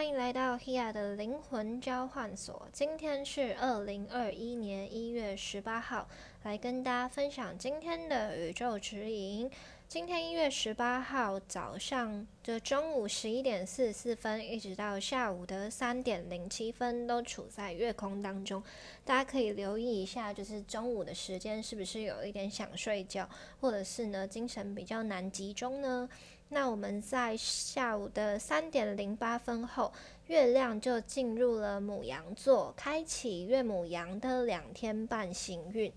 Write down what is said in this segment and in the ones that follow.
欢迎来到 Hia 的灵魂交换所。今天是二零二一年一月十八号，来跟大家分享今天的宇宙指引。今天一月十八号早上的中午十一点四十四分，一直到下午的三点零七分，都处在月空当中。大家可以留意一下，就是中午的时间是不是有一点想睡觉，或者是呢精神比较难集中呢？那我们在下午的三点零八分后，月亮就进入了母羊座，开启月母羊的两天半行运。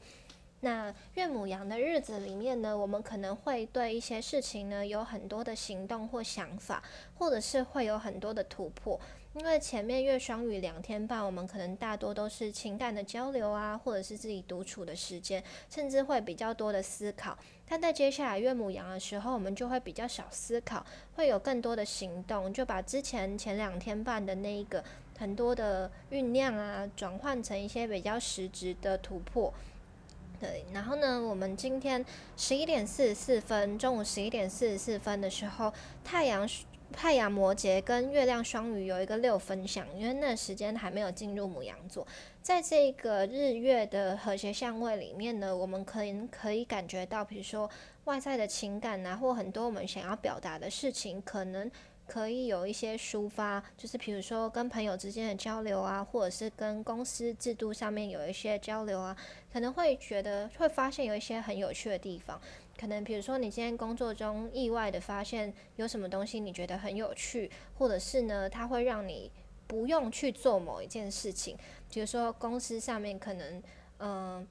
那月母羊的日子里面呢，我们可能会对一些事情呢有很多的行动或想法，或者是会有很多的突破。因为前面月双鱼两天半，我们可能大多都是情感的交流啊，或者是自己独处的时间，甚至会比较多的思考。但在接下来月母羊的时候，我们就会比较少思考，会有更多的行动，就把之前前两天半的那一个很多的酝酿啊，转换成一些比较实质的突破。对，然后呢，我们今天十一点四十四分，中午十一点四十四分的时候，太阳。太阳摩羯跟月亮双鱼有一个六分相，因为那时间还没有进入母羊座，在这个日月的和谐相位里面呢，我们可以可以感觉到，比如说外在的情感啊，或很多我们想要表达的事情，可能可以有一些抒发，就是比如说跟朋友之间的交流啊，或者是跟公司制度上面有一些交流啊，可能会觉得会发现有一些很有趣的地方。可能比如说，你今天工作中意外的发现有什么东西，你觉得很有趣，或者是呢，它会让你不用去做某一件事情。比如说公司上面可能，嗯，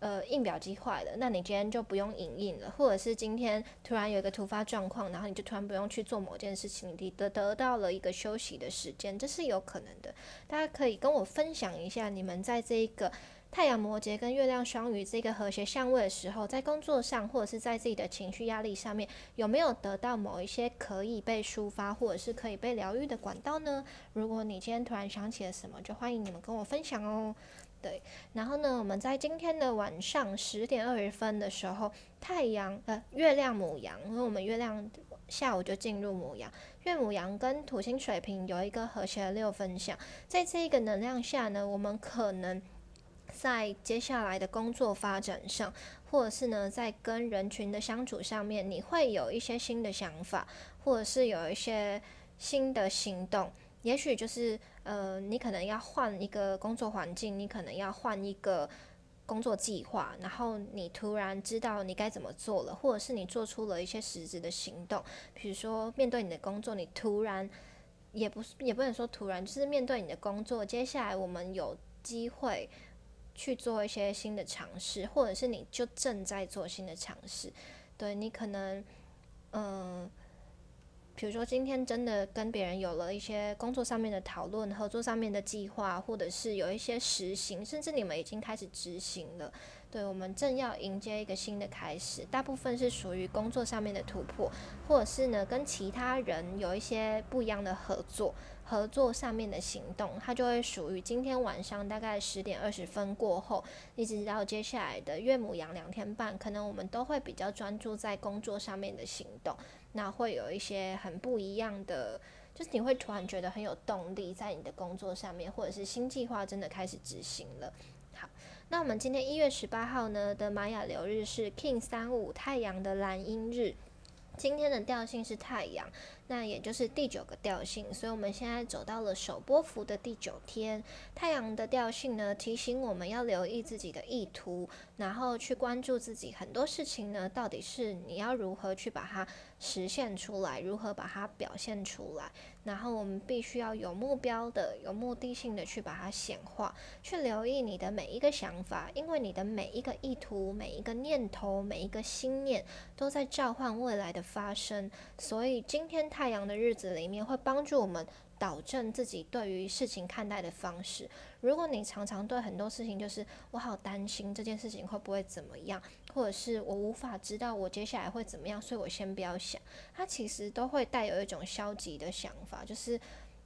呃，印表机坏了，那你今天就不用影印了，或者是今天突然有一个突发状况，然后你就突然不用去做某件事情，你得得到了一个休息的时间，这是有可能的。大家可以跟我分享一下，你们在这一个。太阳摩羯跟月亮双鱼这个和谐相位的时候，在工作上或者是在自己的情绪压力上面，有没有得到某一些可以被抒发或者是可以被疗愈的管道呢？如果你今天突然想起了什么，就欢迎你们跟我分享哦。对，然后呢，我们在今天的晚上十点二十分的时候，太阳呃月亮母羊，因为我们月亮下午就进入母羊，月母羊跟土星水瓶有一个和谐的六分相，在这一个能量下呢，我们可能。在接下来的工作发展上，或者是呢，在跟人群的相处上面，你会有一些新的想法，或者是有一些新的行动。也许就是呃，你可能要换一个工作环境，你可能要换一个工作计划，然后你突然知道你该怎么做了，或者是你做出了一些实质的行动。比如说，面对你的工作，你突然也不是也不能说突然，就是面对你的工作，接下来我们有机会。去做一些新的尝试，或者是你就正在做新的尝试，对你可能，嗯，比如说今天真的跟别人有了一些工作上面的讨论、合作上面的计划，或者是有一些实行，甚至你们已经开始执行了。对，我们正要迎接一个新的开始，大部分是属于工作上面的突破，或者是呢跟其他人有一些不一样的合作。合作上面的行动，它就会属于今天晚上大概十点二十分过后，一直到接下来的月母羊两天半，可能我们都会比较专注在工作上面的行动，那会有一些很不一样的，就是你会突然觉得很有动力在你的工作上面，或者是新计划真的开始执行了。那我们今天一月十八号呢的玛雅流日是 King 三五太阳的蓝阴日，今天的调性是太阳。那也就是第九个调性，所以我们现在走到了首波幅的第九天。太阳的调性呢，提醒我们要留意自己的意图，然后去关注自己很多事情呢，到底是你要如何去把它实现出来，如何把它表现出来。然后我们必须要有目标的、有目的性的去把它显化，去留意你的每一个想法，因为你的每一个意图、每一个念头、每一个心念，都在召唤未来的发生。所以今天太阳的日子里面，会帮助我们导正自己对于事情看待的方式。如果你常常对很多事情就是我好担心这件事情会不会怎么样，或者是我无法知道我接下来会怎么样，所以我先不要想。它其实都会带有一种消极的想法，就是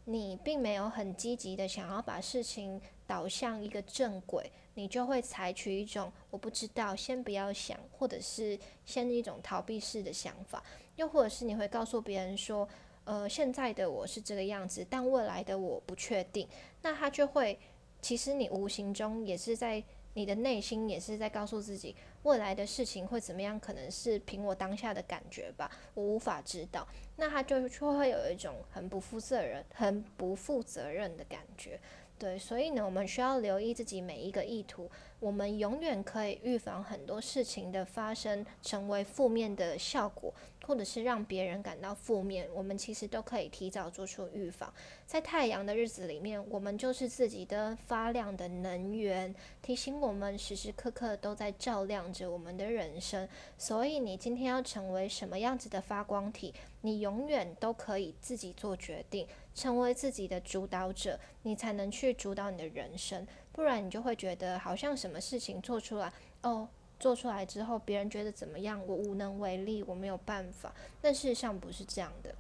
你并没有很积极的想要把事情导向一个正轨，你就会采取一种我不知道，先不要想，或者是先一种逃避式的想法。又或者是你会告诉别人说，呃，现在的我是这个样子，但未来的我不确定，那他就会，其实你无形中也是在你的内心也是在告诉自己，未来的事情会怎么样，可能是凭我当下的感觉吧，我无法知道，那他就就会有一种很不负责任、很不负责任的感觉。对，所以呢，我们需要留意自己每一个意图。我们永远可以预防很多事情的发生，成为负面的效果，或者是让别人感到负面。我们其实都可以提早做出预防。在太阳的日子里面，我们就是自己的发亮的能源，提醒我们时时刻刻都在照亮着我们的人生。所以，你今天要成为什么样子的发光体，你永远都可以自己做决定。成为自己的主导者，你才能去主导你的人生。不然你就会觉得好像什么事情做出来，哦，做出来之后别人觉得怎么样，我无能为力，我没有办法。但事实上不是这样的。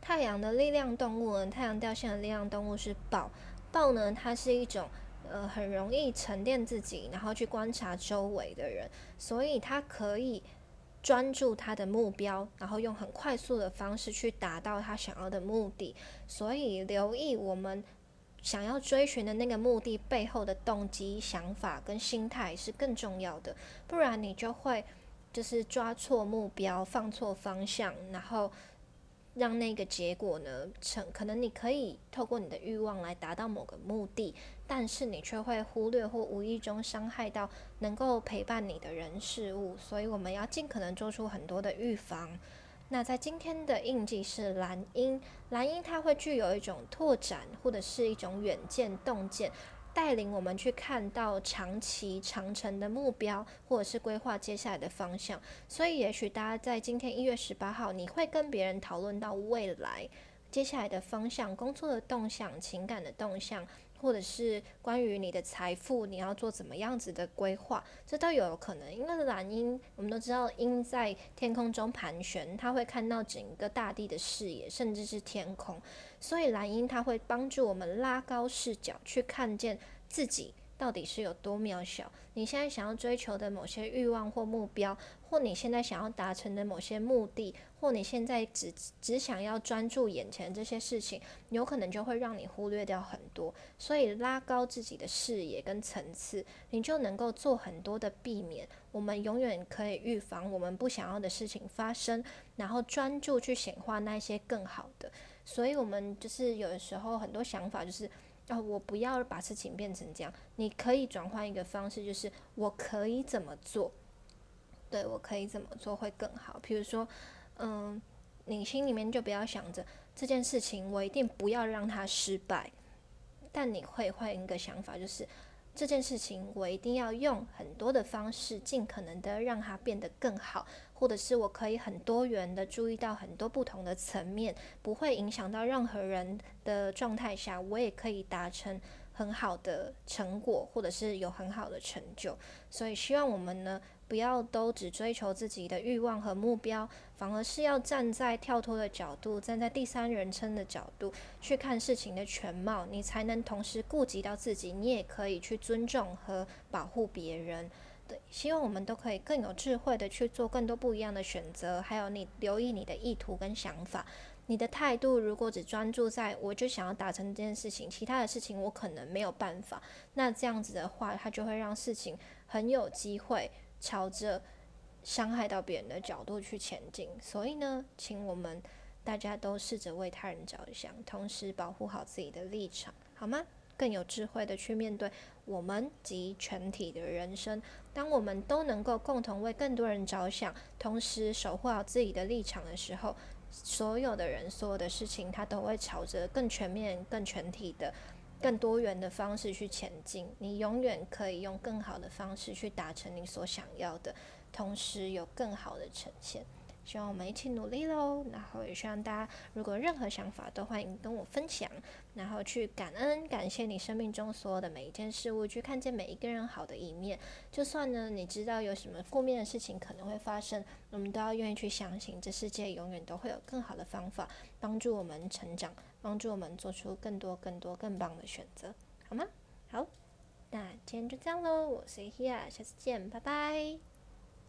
太阳的力量动物呢？太阳掉线的力量动物是豹。豹呢，它是一种呃很容易沉淀自己，然后去观察周围的人，所以它可以。专注他的目标，然后用很快速的方式去达到他想要的目的。所以，留意我们想要追寻的那个目的背后的动机、想法跟心态是更重要的。不然，你就会就是抓错目标、放错方向，然后。让那个结果呢成，可能你可以透过你的欲望来达到某个目的，但是你却会忽略或无意中伤害到能够陪伴你的人事物，所以我们要尽可能做出很多的预防。那在今天的印记是蓝鹰，蓝鹰它会具有一种拓展或者是一种远见、洞见。带领我们去看到长期长程的目标，或者是规划接下来的方向。所以，也许大家在今天一月十八号，你会跟别人讨论到未来接下来的方向、工作的动向、情感的动向。或者是关于你的财富，你要做怎么样子的规划，这都有可能。因为蓝鹰，我们都知道鹰在天空中盘旋，它会看到整个大地的视野，甚至是天空。所以蓝鹰它会帮助我们拉高视角，去看见自己。到底是有多渺小？你现在想要追求的某些欲望或目标，或你现在想要达成的某些目的，或你现在只只想要专注眼前这些事情，有可能就会让你忽略掉很多。所以拉高自己的视野跟层次，你就能够做很多的避免。我们永远可以预防我们不想要的事情发生，然后专注去显化那些更好的。所以，我们就是有的时候很多想法就是。哦，我不要把事情变成这样。你可以转换一个方式，就是我可以怎么做？对我可以怎么做会更好？比如说，嗯，你心里面就不要想着这件事情，我一定不要让它失败。但你会换一个想法，就是这件事情我一定要用很多的方式，尽可能的让它变得更好。或者是我可以很多元的注意到很多不同的层面，不会影响到任何人的状态下，我也可以达成很好的成果，或者是有很好的成就。所以希望我们呢，不要都只追求自己的欲望和目标，反而是要站在跳脱的角度，站在第三人称的角度去看事情的全貌，你才能同时顾及到自己，你也可以去尊重和保护别人。对希望我们都可以更有智慧的去做更多不一样的选择，还有你留意你的意图跟想法，你的态度如果只专注在我就想要达成这件事情，其他的事情我可能没有办法，那这样子的话，它就会让事情很有机会朝着伤害到别人的角度去前进。所以呢，请我们大家都试着为他人着想，同时保护好自己的立场，好吗？更有智慧的去面对我们及全体的人生。当我们都能够共同为更多人着想，同时守护好自己的立场的时候，所有的人、所有的事情，它都会朝着更全面、更全体的、更多元的方式去前进。你永远可以用更好的方式去达成你所想要的，同时有更好的呈现。希望我们一起努力喽，然后也希望大家如果任何想法都欢迎跟我分享，然后去感恩感谢你生命中所有的每一件事物，去看见每一个人好的一面。就算呢你知道有什么负面的事情可能会发生，我们都要愿意去相信，这世界永远都会有更好的方法帮助我们成长，帮助我们做出更多更多更棒的选择，好吗？好，那今天就这样喽，我是 Hia，下次见，拜拜。